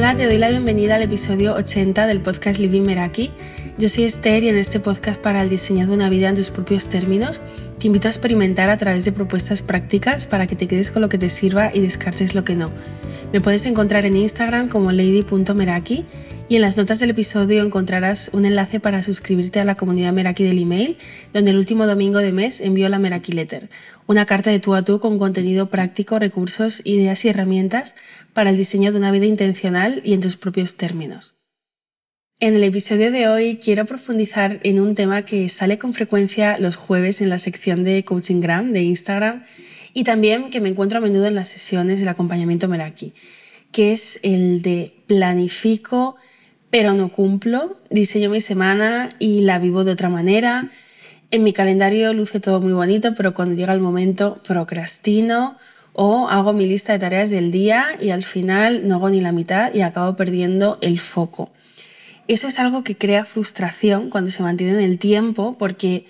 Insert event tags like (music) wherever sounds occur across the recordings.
Hola, te doy la bienvenida al episodio 80 del podcast Living Meraki. Yo soy Esther y en este podcast para el diseño de una vida en tus propios términos te invito a experimentar a través de propuestas prácticas para que te quedes con lo que te sirva y descartes lo que no. Me puedes encontrar en Instagram como lady.meraki y en las notas del episodio encontrarás un enlace para suscribirte a la comunidad Meraki del email, donde el último domingo de mes envío la Meraki Letter, una carta de tú a tú con contenido práctico, recursos, ideas y herramientas para el diseño de una vida intencional y en tus propios términos. En el episodio de hoy quiero profundizar en un tema que sale con frecuencia los jueves en la sección de Coachinggram de Instagram y también que me encuentro a menudo en las sesiones del acompañamiento Meraki, que es el de planifico pero no cumplo, diseño mi semana y la vivo de otra manera. En mi calendario luce todo muy bonito, pero cuando llega el momento procrastino o hago mi lista de tareas del día y al final no hago ni la mitad y acabo perdiendo el foco. Eso es algo que crea frustración cuando se mantiene en el tiempo porque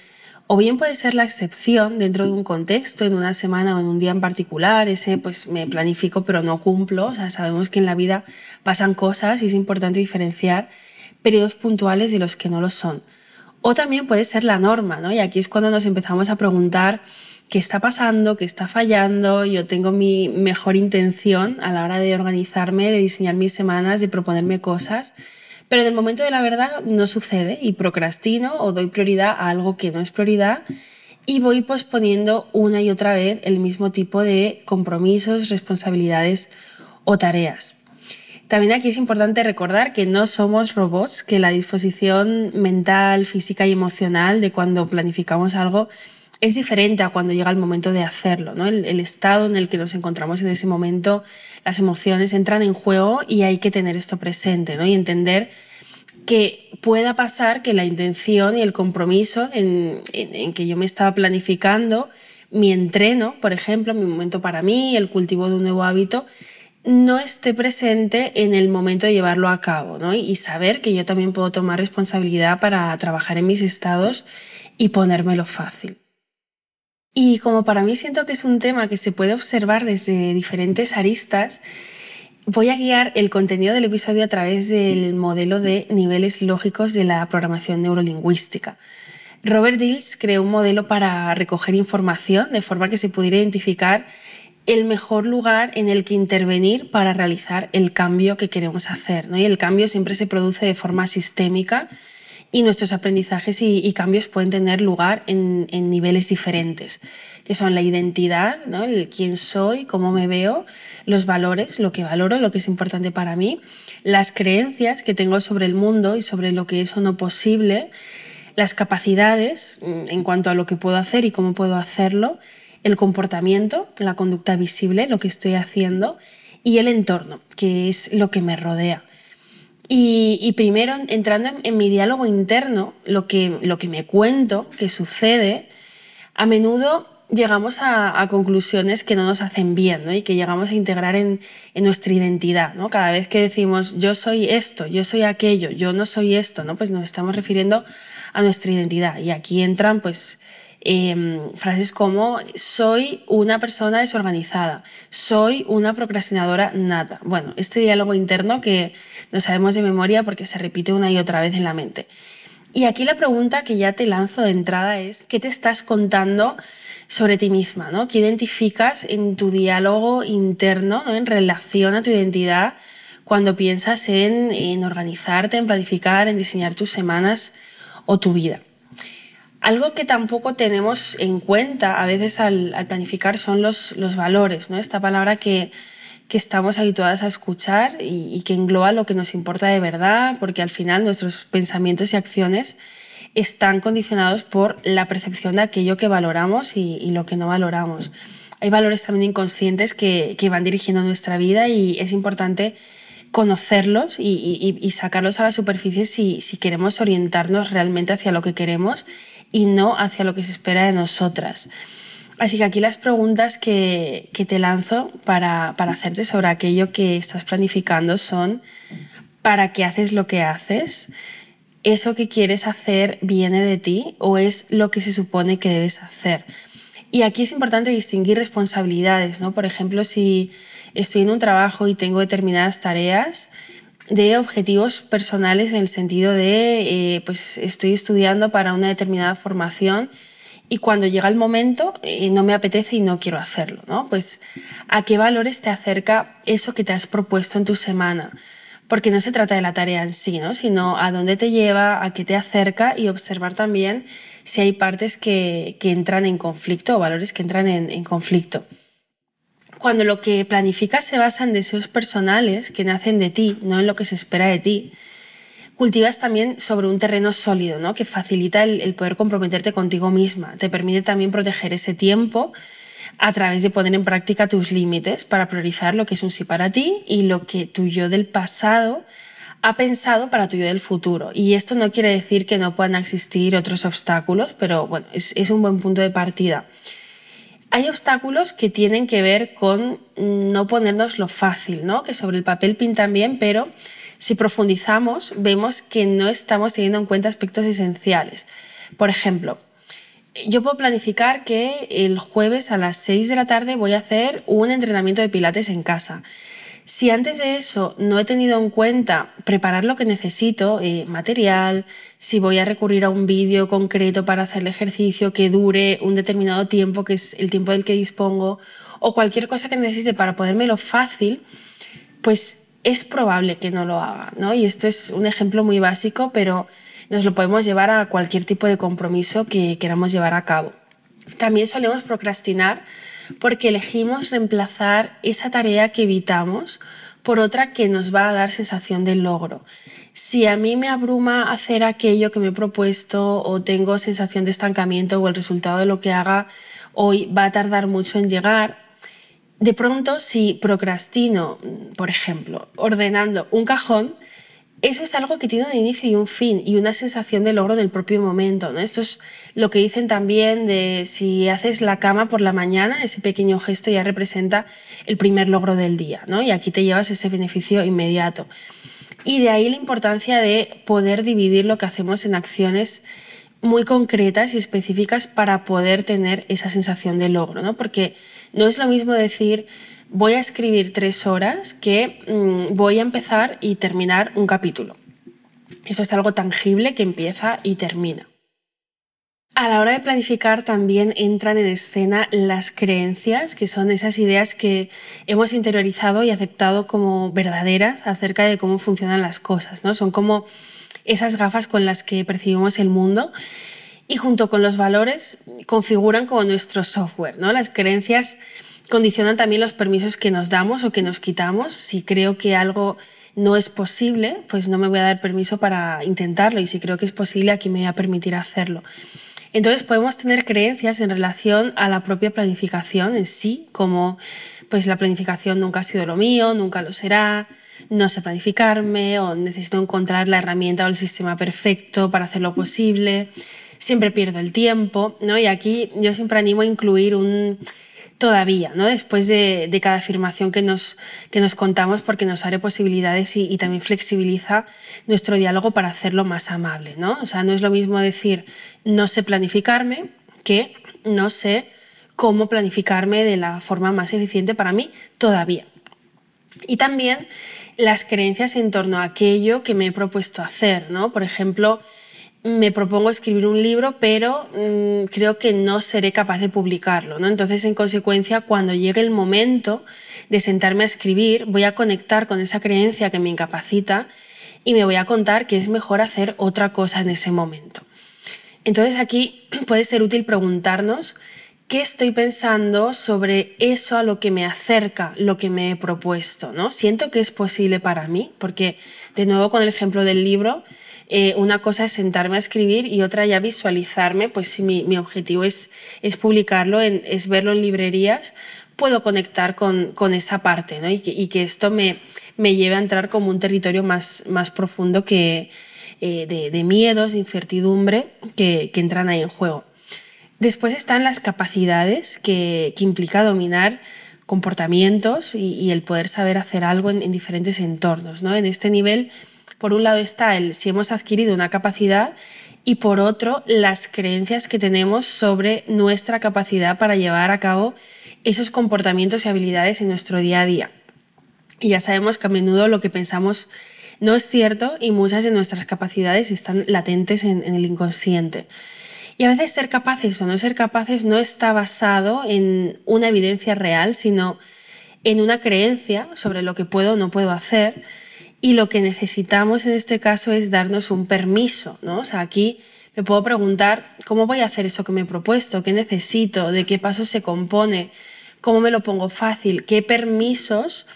o bien puede ser la excepción dentro de un contexto, en una semana o en un día en particular, ese pues me planifico pero no cumplo, o sea, sabemos que en la vida pasan cosas y es importante diferenciar periodos puntuales de los que no lo son. O también puede ser la norma, ¿no? Y aquí es cuando nos empezamos a preguntar qué está pasando, qué está fallando, yo tengo mi mejor intención a la hora de organizarme, de diseñar mis semanas, de proponerme cosas pero en el momento de la verdad no sucede y procrastino o doy prioridad a algo que no es prioridad y voy posponiendo una y otra vez el mismo tipo de compromisos, responsabilidades o tareas. También aquí es importante recordar que no somos robots, que la disposición mental, física y emocional de cuando planificamos algo es diferente a cuando llega el momento de hacerlo. ¿no? El, estado en el que nos encontramos en ese momento, las emociones entran en juego y hay que tener esto presente ¿no? y entender que pueda pasar que la intención y el compromiso en, en, en, que yo me estaba planificando, mi entreno, por ejemplo, mi momento para mí, el cultivo de un nuevo hábito, no esté presente en el momento de llevarlo a cabo ¿no? y saber que yo también puedo tomar responsabilidad para trabajar en mis estados y ponérmelo fácil. Y como para mí siento que es un tema que se puede observar desde diferentes aristas, voy a guiar el contenido del episodio a través del modelo de niveles lógicos de la programación neurolingüística. Robert Dills creó un modelo para recoger información de forma que se pudiera identificar el mejor lugar en el que intervenir para realizar el cambio que queremos hacer. ¿no? Y el cambio siempre se produce de forma sistémica y nuestros aprendizajes y, cambios pueden tener lugar en, en, niveles diferentes, que son la identidad, ¿no? el quién soy, cómo me veo, los valores, lo que valoro, lo que es importante para mí, las creencias que tengo sobre el mundo y sobre lo que es o no posible, las capacidades mm, en cuanto a lo que puedo hacer y cómo puedo hacerlo, el comportamiento, la conducta visible, lo que estoy haciendo, y el entorno, que es lo que me rodea. Y, y primero, entrando en, mi diálogo interno, lo que, lo que me cuento que sucede, a menudo llegamos a, a, conclusiones que no nos hacen bien ¿no? y que llegamos a integrar en, en, nuestra identidad. ¿no? Cada vez que decimos yo soy esto, yo soy aquello, yo no soy esto, ¿no? pues nos estamos refiriendo a nuestra identidad. Y aquí entran pues eh, frases como soy una persona desorganizada, soy una procrastinadora nata. Bueno, este diálogo interno que no sabemos de memoria porque se repite una y otra vez en la mente. Y aquí la pregunta que ya te lanzo de entrada es, ¿qué te estás contando sobre ti misma? ¿no? ¿Qué identificas en tu diálogo interno ¿no? en relación a tu identidad cuando piensas en, en organizarte, en planificar, en diseñar tus semanas o tu vida? Algo que tampoco tenemos en cuenta a veces al, planificar son los, los, valores, ¿no? Esta palabra que, que estamos habituadas a escuchar y, y, que engloba lo que nos importa de verdad, porque al final nuestros pensamientos y acciones están condicionados por la percepción de aquello que valoramos y, y lo que no valoramos. Hay valores también inconscientes que, que van dirigiendo nuestra vida y es importante conocerlos y, sacarlos a la superficie si, queremos orientarnos realmente hacia lo que queremos y no hacia lo que se espera de nosotras. Así que aquí las preguntas que, que te lanzo para, para hacerte sobre aquello que estás planificando son, ¿para qué haces lo que haces? ¿Eso que quieres hacer viene de ti o es lo que se supone que debes hacer? Y aquí es importante distinguir responsabilidades, ¿no? Por ejemplo, si estoy en un trabajo y tengo determinadas tareas, de objetivos personales en el sentido de, eh, pues estoy estudiando para una determinada formación y cuando llega el momento eh, no me apetece y no quiero hacerlo, ¿no? Pues a qué valores te acerca eso que te has propuesto en tu semana. Porque no se trata de la tarea en sí, ¿no? sino a dónde te lleva, a qué te acerca y observar también si hay partes que, que entran en conflicto o valores que entran en, en conflicto. Cuando lo que planificas se basa en deseos personales que nacen de ti, no en lo que se espera de ti, cultivas también sobre un terreno sólido, ¿no? que facilita el, poder comprometerte contigo misma. Te permite también proteger ese tiempo a través de poner en práctica tus límites para priorizar lo que es un sí para ti y lo que tu yo del pasado ha pensado para tu yo del futuro. Y esto no quiere decir que no puedan existir otros obstáculos, pero bueno, es, un buen punto de partida. Hay obstáculos que tienen que ver con no ponernos lo fácil, ¿no? que sobre el papel pintan bien, pero si profundizamos, vemos que no estamos teniendo en cuenta aspectos esenciales. Por ejemplo, yo puedo planificar que el jueves a las 6 de la tarde voy a hacer un entrenamiento de pilates en casa. Si antes de eso no he tenido en cuenta preparar lo que necesito, eh, material, si voy a recurrir a un vídeo concreto para hacer el ejercicio que dure un determinado tiempo, que es el tiempo del que dispongo, o cualquier cosa que necesite para podérmelo fácil, pues es probable que no lo haga, ¿no? Y esto es un ejemplo muy básico, pero nos lo podemos llevar a cualquier tipo de compromiso que queramos llevar a cabo. También solemos procrastinar porque elegimos reemplazar esa tarea que evitamos por otra que nos va a dar sensación de logro. Si a mí me abruma hacer aquello que me he propuesto o tengo sensación de estancamiento o el resultado de lo que haga hoy va a tardar mucho en llegar, de pronto, si procrastino, por ejemplo, ordenando un cajón, eso es algo que tiene un inicio y un fin y una sensación de logro del propio momento. ¿no? Esto es lo que dicen también de si haces la cama por la mañana, ese pequeño gesto ya representa el primer logro del día ¿no? y aquí te llevas ese beneficio inmediato. Y de ahí la importancia de poder dividir lo que hacemos en acciones muy concretas y específicas para poder tener esa sensación de logro, ¿no? Porque no es lo mismo decir voy a escribir tres horas que mm, voy a empezar y terminar un capítulo. Eso es algo tangible que empieza y termina. A la hora de planificar también entran en escena las creencias, que son esas ideas que hemos interiorizado y aceptado como verdaderas acerca de cómo funcionan las cosas, ¿no? Son como esas gafas con las que percibimos el mundo y junto con los valores configuran como nuestro software. ¿no? Las creencias condicionan también los permisos que nos damos o que nos quitamos. Si creo que algo no es posible, pues no me voy a dar permiso para intentarlo y si creo que es posible, aquí me voy a permitir hacerlo. Entonces podemos tener creencias en relación a la propia planificación en sí, como pues la planificación nunca ha sido lo mío, nunca lo será, no sé planificarme o necesito encontrar la herramienta o el sistema perfecto para hacerlo posible, siempre pierdo el tiempo, ¿no? Y aquí yo siempre animo a incluir un todavía, ¿no? Después de, cada afirmación que nos, que nos contamos, porque nos abre posibilidades y, y, también flexibiliza nuestro diálogo para hacerlo más amable, ¿no? O sea, no es lo mismo decir no sé planificarme que no sé cómo planificarme de la forma más eficiente para mí todavía. Y también las creencias en torno a aquello que me he propuesto hacer, ¿no? Por ejemplo, me propongo escribir un libro, pero mm, creo que no seré capaz de publicarlo. ¿no? Entonces, en consecuencia, cuando llegue el momento de sentarme a escribir, voy a conectar con esa creencia que me incapacita y me voy a contar que es mejor hacer otra cosa en ese momento. Entonces, aquí (clears throat) puede ser útil preguntarnos qué estoy pensando sobre eso a lo que me acerca lo que me he propuesto. ¿no? Siento que es posible para mí, porque, de nuevo, con el ejemplo del libro, eh, una cosa es sentarme a escribir y otra ya visualizarme, pues si mi, objetivo es, es publicarlo, es verlo en librerías, puedo conectar con, esa parte ¿no? y, que, esto me, me lleve a entrar como un territorio más, más profundo que, eh, de, miedos, de incertidumbre que, entran ahí en juego. Después están las capacidades que, implica dominar comportamientos y, el poder saber hacer algo en, en diferentes entornos. ¿no? En este nivel por un lado está el si hemos adquirido una capacidad y por otro las creencias que tenemos sobre nuestra capacidad para llevar a cabo esos comportamientos y habilidades en nuestro día a día. Y ya sabemos que a menudo lo que pensamos No es cierto y muchas de nuestras capacidades están latentes en, en el inconsciente. Y a veces ser capaces o no ser capaces no está basado en una evidencia real, sino en una creencia sobre lo que puedo o no puedo hacer. Y lo que necesitamos en este caso es darnos un permiso, ¿no? O sea, aquí me puedo preguntar cómo voy a hacer eso que me he propuesto, qué necesito, de qué pasos se compone, cómo me lo pongo fácil, qué permisos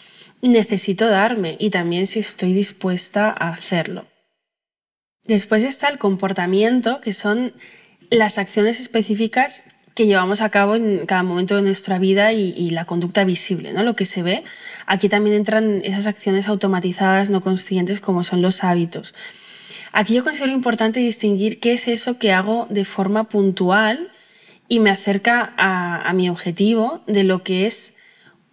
necesito darme y también si estoy dispuesta a hacerlo. Después está el comportamiento, que son las acciones específicas que llevamos a cabo en cada momento de nuestra vida y, la conducta visible, ¿no? lo que se ve. Aquí también entran esas acciones automatizadas, no conscientes, como son los hábitos. Aquí yo considero importante distinguir qué es eso que hago de forma puntual y me acerca a, mi objetivo de lo que es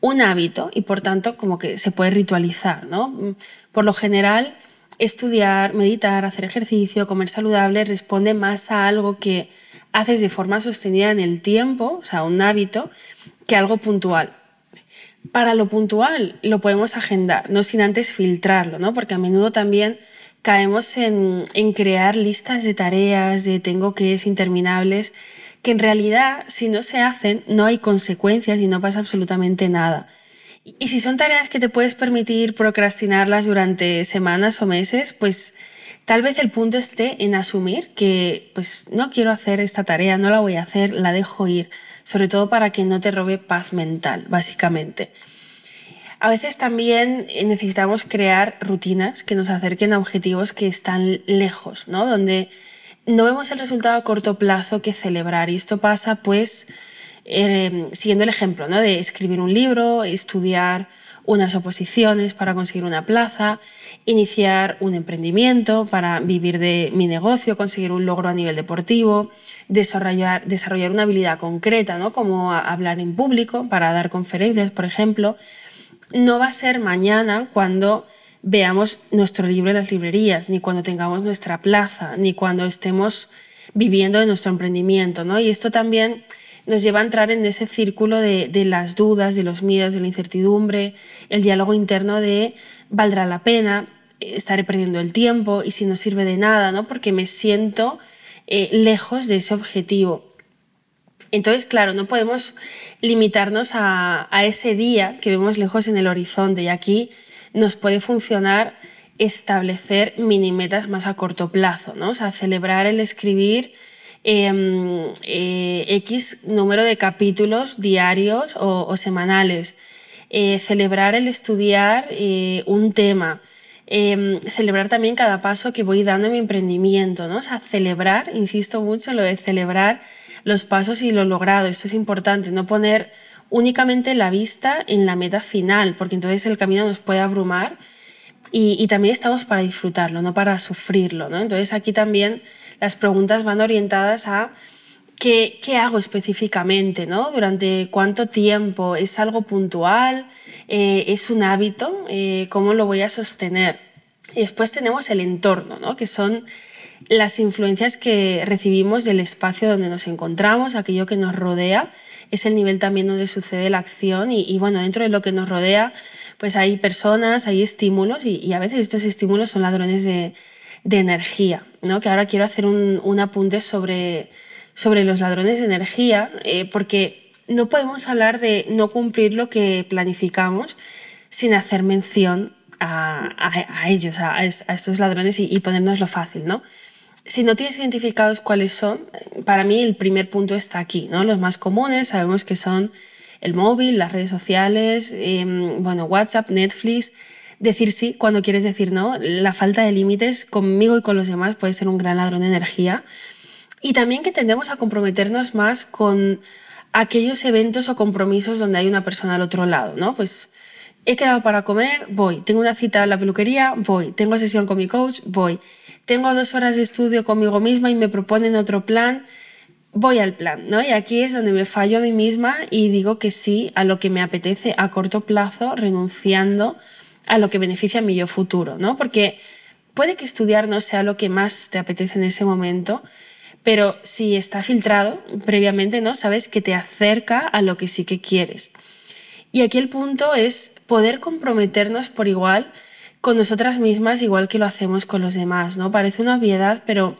un hábito y por tanto como que se puede ritualizar. ¿no? Por lo general, estudiar, meditar, hacer ejercicio, comer saludable responde más a algo que haces de forma sostenida en el tiempo, o sea, un hábito, que algo puntual. Para lo puntual lo podemos agendar, no sin antes filtrarlo, ¿no? porque a menudo también caemos en, crear listas de tareas, de tengo que es interminables, que en realidad si no se hacen no hay consecuencias y no pasa absolutamente nada. Y si son tareas que te puedes permitir procrastinarlas durante semanas o meses, pues tal vez el punto esté en asumir que pues no quiero hacer esta tarea, no la voy a hacer, la dejo ir, sobre todo para que no te robe paz mental, básicamente. A veces también eh, necesitamos crear rutinas que nos acerquen a objetivos que están lejos, ¿no? Donde no vemos el resultado a corto plazo que celebrar. Y esto pasa, pues, eh, siguiendo el ejemplo, ¿no? De escribir un libro, estudiar unas oposiciones para conseguir una plaza, iniciar un emprendimiento para vivir de mi negocio, conseguir un logro a nivel deportivo, desarrollar, desarrollar una habilidad concreta, ¿no? como hablar en público para dar conferencias, por ejemplo no va a ser mañana cuando veamos nuestro libro en las librerías, ni cuando tengamos nuestra plaza, ni cuando estemos viviendo de nuestro emprendimiento, ¿no? Y esto también nos lleva a entrar en ese círculo de, las dudas, de los miedos, de la incertidumbre, el diálogo interno de ¿valdrá la pena? ¿Estaré perdiendo el tiempo? ¿Y si no sirve de nada? ¿no? Porque me siento eh, lejos de ese objetivo. Entonces, claro, no podemos limitarnos a, ese día que vemos lejos en el horizonte y aquí nos puede funcionar establecer mini metas más a corto plazo, ¿no? O sea, celebrar el escribir em, eh, X número de capítulos diarios o, semanales, eh, celebrar el estudiar eh, un tema, em, celebrar también cada paso que voy dando en mi emprendimiento, ¿no? O sea, celebrar, insisto mucho, lo de celebrar los pasos y lo logrado. Esto es importante, no poner únicamente la vista en la meta final, porque entonces el camino nos puede abrumar y, también estamos para disfrutarlo, no para sufrirlo. ¿no? Entonces aquí también las preguntas van orientadas a qué, hago específicamente, ¿no? durante cuánto tiempo, es algo puntual, eh, es un hábito, eh, cómo lo voy a sostener. Y después tenemos el entorno, ¿no? que son las influencias que recibimos del espacio donde nos encontramos, aquello que nos rodea, es el nivel también donde sucede la acción y, bueno, dentro de lo que nos rodea, pues hay personas, hay estímulos y, a veces estos estímulos son ladrones de, energía, ¿no? Que ahora quiero hacer un, apunte sobre, sobre los ladrones de energía, eh, porque no podemos hablar de no cumplir lo que planificamos sin hacer mención a, ellos, a, estos ladrones y, y ponernos fácil, ¿no? si no tienes identificados cuáles son, para mí el primer punto está aquí, ¿no? Los más comunes sabemos que son el móvil, las redes sociales, em, bueno, WhatsApp, Netflix. Decir sí cuando quieres decir no. La falta de límites conmigo y con los demás puede ser un gran ladrón de energía. Y también que tendemos a comprometernos más con aquellos eventos o compromisos donde hay una persona al otro lado, ¿no? Pues he quedado para comer, voy. Tengo una cita en la peluquería, voy. Tengo sesión con mi coach, voy tengo dos horas de estudio conmigo misma y me proponen otro plan, voy al plan, ¿no? Y aquí es donde me fallo a mí misma y digo que sí a lo que me apetece a corto plazo, renunciando a lo que beneficia a mi yo futuro, ¿no? Porque puede que estudiar no sea lo que más te apetece en ese momento, pero si está filtrado previamente, ¿no? Sabes que te acerca a lo que sí que quieres. Y aquí el punto es poder comprometernos por igual con nosotras mismas igual que lo hacemos con los demás, ¿no? Parece una obviedad, pero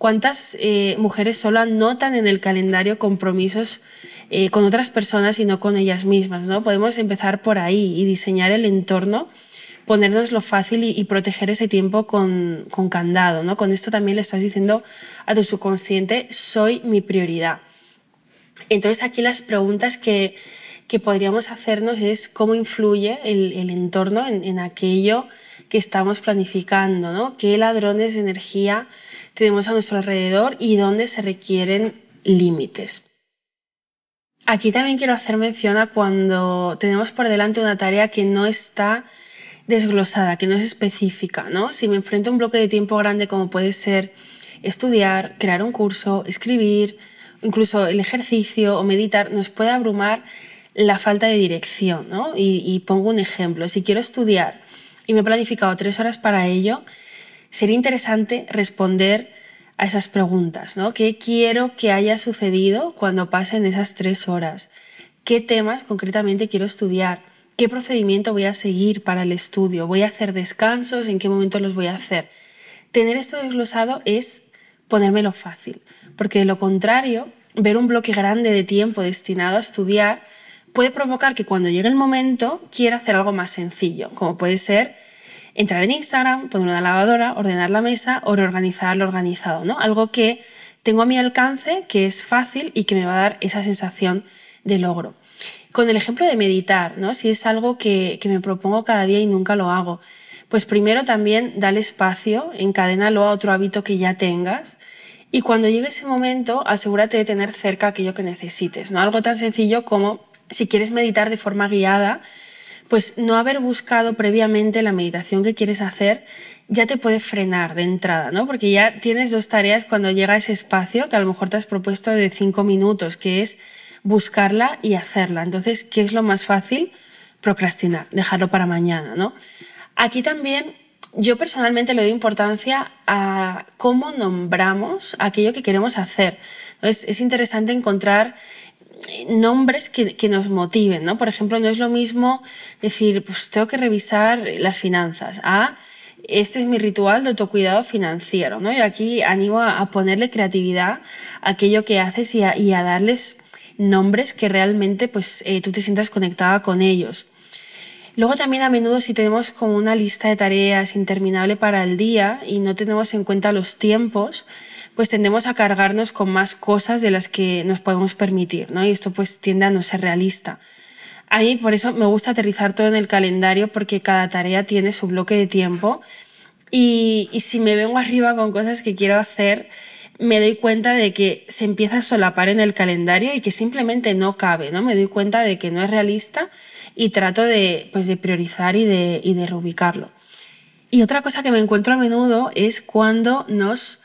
¿cuántas eh, mujeres solo anotan en el calendario compromisos eh, con otras personas y no con ellas mismas, ¿no? Podemos empezar por ahí y diseñar el entorno ponernos lo fácil y, proteger ese tiempo con, candado, ¿no? Con esto también le estás diciendo a tu subconsciente, soy mi prioridad. Entonces aquí las preguntas que, que podríamos hacernos es cómo influye el, el entorno en, en, aquello que estamos planificando, ¿no? ¿Qué ladrones de energía tenemos a nuestro alrededor y dónde se requieren límites? Aquí también quiero hacer mención a cuando tenemos por delante una tarea que no está desglosada, que no es específica, ¿no? Si me enfrento a un bloque de tiempo grande como puede ser estudiar, crear un curso, escribir, incluso el ejercicio o meditar, nos puede abrumar la falta de dirección, ¿no? Y, y pongo un ejemplo. Si quiero estudiar y me he planificado tres horas para ello, sería interesante responder a esas preguntas, ¿no? ¿Qué quiero que haya sucedido cuando pasen esas tres horas? ¿Qué temas concretamente quiero estudiar? qué procedimiento voy a seguir para el estudio, voy a hacer descansos, en qué momento los voy a hacer. Tener esto desglosado es ponérmelo fácil, porque de lo contrario, ver un bloque grande de tiempo destinado a estudiar puede provocar que cuando llegue el momento quiera hacer algo más sencillo, como puede ser entrar en Instagram, poner una lavadora, ordenar la mesa o reorganizar lo organizado, ¿no? Algo que tengo a mi alcance, que es fácil y que me va a dar esa sensación de logro. Con el ejemplo de meditar, ¿no? Si es algo que, que me propongo cada día y nunca lo hago, pues primero también dale espacio, encadénalo a otro hábito que ya tengas y cuando llegue ese momento asegúrate de tener cerca aquello que necesites, ¿no? Algo tan sencillo como si quieres meditar de forma guiada, pues no haber buscado previamente la meditación que quieres hacer ya te puede frenar de entrada, ¿no? Porque ya tienes dos tareas cuando llega ese espacio que a lo mejor te has propuesto de cinco minutos, que es buscarla y hacerla. Entonces, ¿qué es lo más fácil? Procrastinar, dejarlo para mañana, ¿no? Aquí también yo personalmente le doy importancia a cómo nombramos aquello que queremos hacer. Entonces, es interesante encontrar nombres que, que, nos motiven, ¿no? Por ejemplo, no es lo mismo decir, pues tengo que revisar las finanzas, a este es mi ritual de autocuidado financiero, ¿no? Y aquí animo a, a ponerle creatividad a aquello que haces y a, y a darles nombres que realmente pues, eh, tú te sientas conectada con ellos. Luego también a menudo si tenemos como una lista de tareas interminable para el día y no tenemos en cuenta los tiempos, pues tendemos a cargarnos con más cosas de las que nos podemos permitir, ¿no? Y esto pues tiende a no ser realista. A mí por eso me gusta aterrizar todo en el calendario porque cada tarea tiene su bloque de tiempo y, y si me vengo arriba con cosas que quiero hacer, me doy cuenta de que se empieza a solapar en el calendario y que simplemente no cabe, ¿no? Me doy cuenta de que no es realista y trato de, pues, de priorizar y de, y de reubicarlo. Y otra cosa que me encuentro a menudo es cuando nos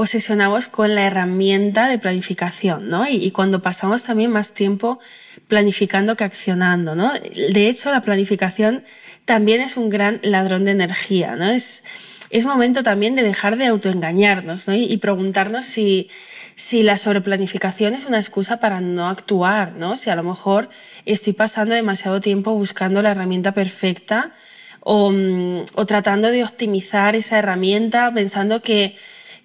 obsesionamos con la herramienta de planificación, ¿no? Y, y, cuando pasamos también más tiempo planificando que accionando, ¿no? De hecho, la planificación también es un gran ladrón de energía, ¿no? Es, es momento también de dejar de autoengañarnos ¿no? y, y, preguntarnos si, si la sobreplanificación es una excusa para no actuar, ¿no? si a lo mejor estoy pasando demasiado tiempo buscando la herramienta perfecta o, mm, o tratando de optimizar esa herramienta pensando que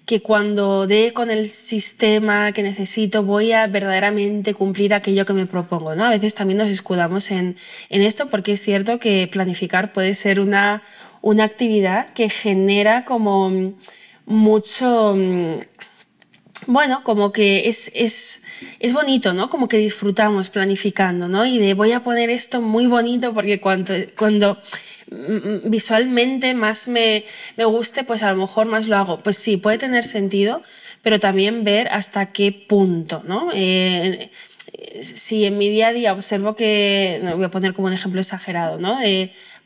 que cuando dé con el sistema que necesito voy a verdaderamente cumplir aquello que me propongo. ¿no? A veces también nos escudamos en, en esto porque es cierto que planificar puede ser una, una actividad que genera como mucho, bueno, como que es, es, es bonito, ¿no? Como que disfrutamos planificando, ¿no? Y de voy a poner esto muy bonito porque cuando, cuando visualmente más me, me guste, pues a lo mejor más lo hago. Pues sí, puede tener sentido, pero también ver hasta qué punto, ¿no? Eh, si en mi día a día observo que, voy a poner como un ejemplo exagerado, ¿no?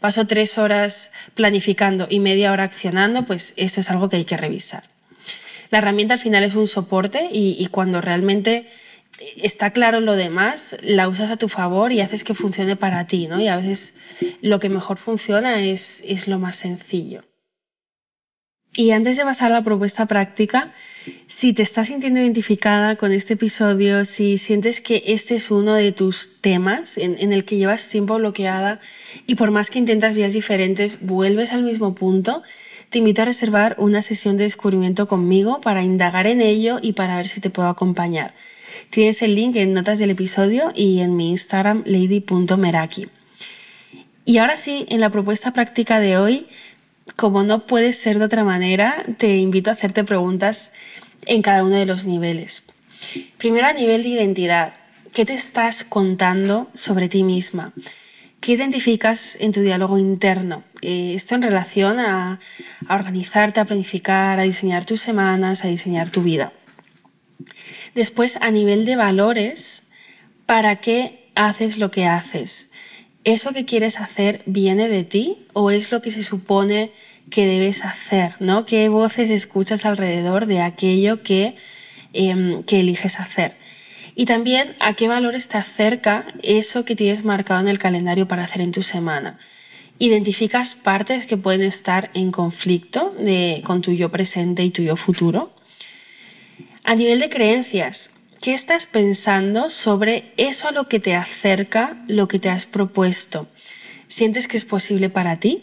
Paso tres horas planificando y media hora accionando, pues eso es algo que hay que revisar. La herramienta al final es un soporte y, cuando realmente está claro lo demás, la usas a tu favor y haces que funcione para ti, ¿no? Y a veces lo que mejor funciona es, es lo más sencillo. Y antes de pasar a la propuesta práctica, Si te estás sintiendo identificada con este episodio, si sientes que este es uno de tus temas en, el que llevas tiempo bloqueada y por más que intentas vías diferentes, vuelves al mismo punto, te invito a reservar una sesión de descubrimiento conmigo para indagar en ello y para ver si te puedo acompañar. Tienes el link en notas del episodio y en mi Instagram lady.meraki. Y ahora sí, en la propuesta práctica de hoy, como no puede ser de otra manera, te invito a hacerte preguntas en cada uno de los niveles. Primero a nivel de identidad. ¿Qué te estás contando sobre ti misma? ¿Qué identificas en tu diálogo interno? Eh, esto en relación a, organizarte, a planificar, a diseñar tus semanas, a diseñar tu vida. Después, a nivel de valores, ¿para qué haces lo que haces? ¿Eso que quieres hacer viene de ti o es lo que se supone que debes hacer, ¿no? ¿Qué voces escuchas alrededor de aquello que, em, que eliges hacer? Y también a qué valores te acerca eso que tienes marcado en el calendario para hacer en tu semana. Identificas partes que pueden estar en conflicto de, con tu yo presente y tu yo futuro. A nivel de creencias, ¿qué estás pensando sobre eso a lo que te acerca lo que te has propuesto? ¿Sientes que es posible para ti?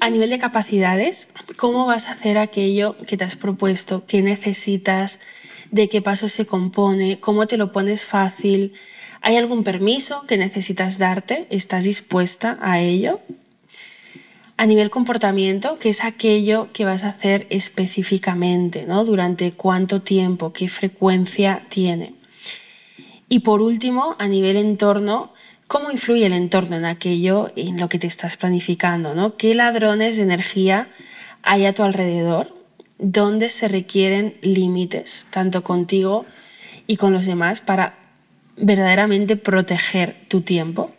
A nivel de capacidades, ¿cómo vas a hacer aquello que te has propuesto? ¿Qué necesitas? ¿De qué paso se compone? ¿Cómo te lo pones fácil? ¿Hay algún permiso que necesitas darte? ¿Estás dispuesta a ello? A nivel comportamiento, ¿qué es aquello que vas a hacer específicamente? ¿no? ¿Durante cuánto tiempo? ¿Qué frecuencia tiene? Y por último, a nivel entorno, cómo influye el entorno en aquello, en lo que te estás planificando, ¿no? ¿Qué ladrones de energía hay a tu alrededor? ¿Dónde se requieren límites, tanto contigo y con los demás, para verdaderamente proteger tu tiempo?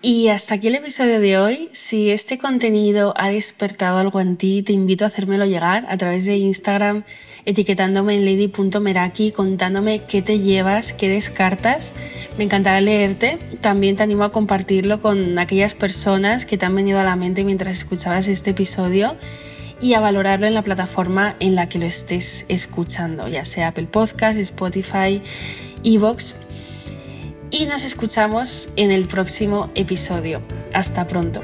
Y hasta aquí el episodio de hoy. Si este contenido ha despertado algo en ti, te invito a hacérmelo llegar a través de Instagram, etiquetándome en lady.meraki, contándome qué te llevas, qué descartas. Me encantará leerte. También te animo a compartirlo con aquellas personas que te han venido a la mente mientras escuchabas este episodio y a valorarlo en la plataforma en la que lo estés escuchando, ya sea Apple Podcast, Spotify, Evox y nos escuchamos en el próximo episodio. Hasta pronto.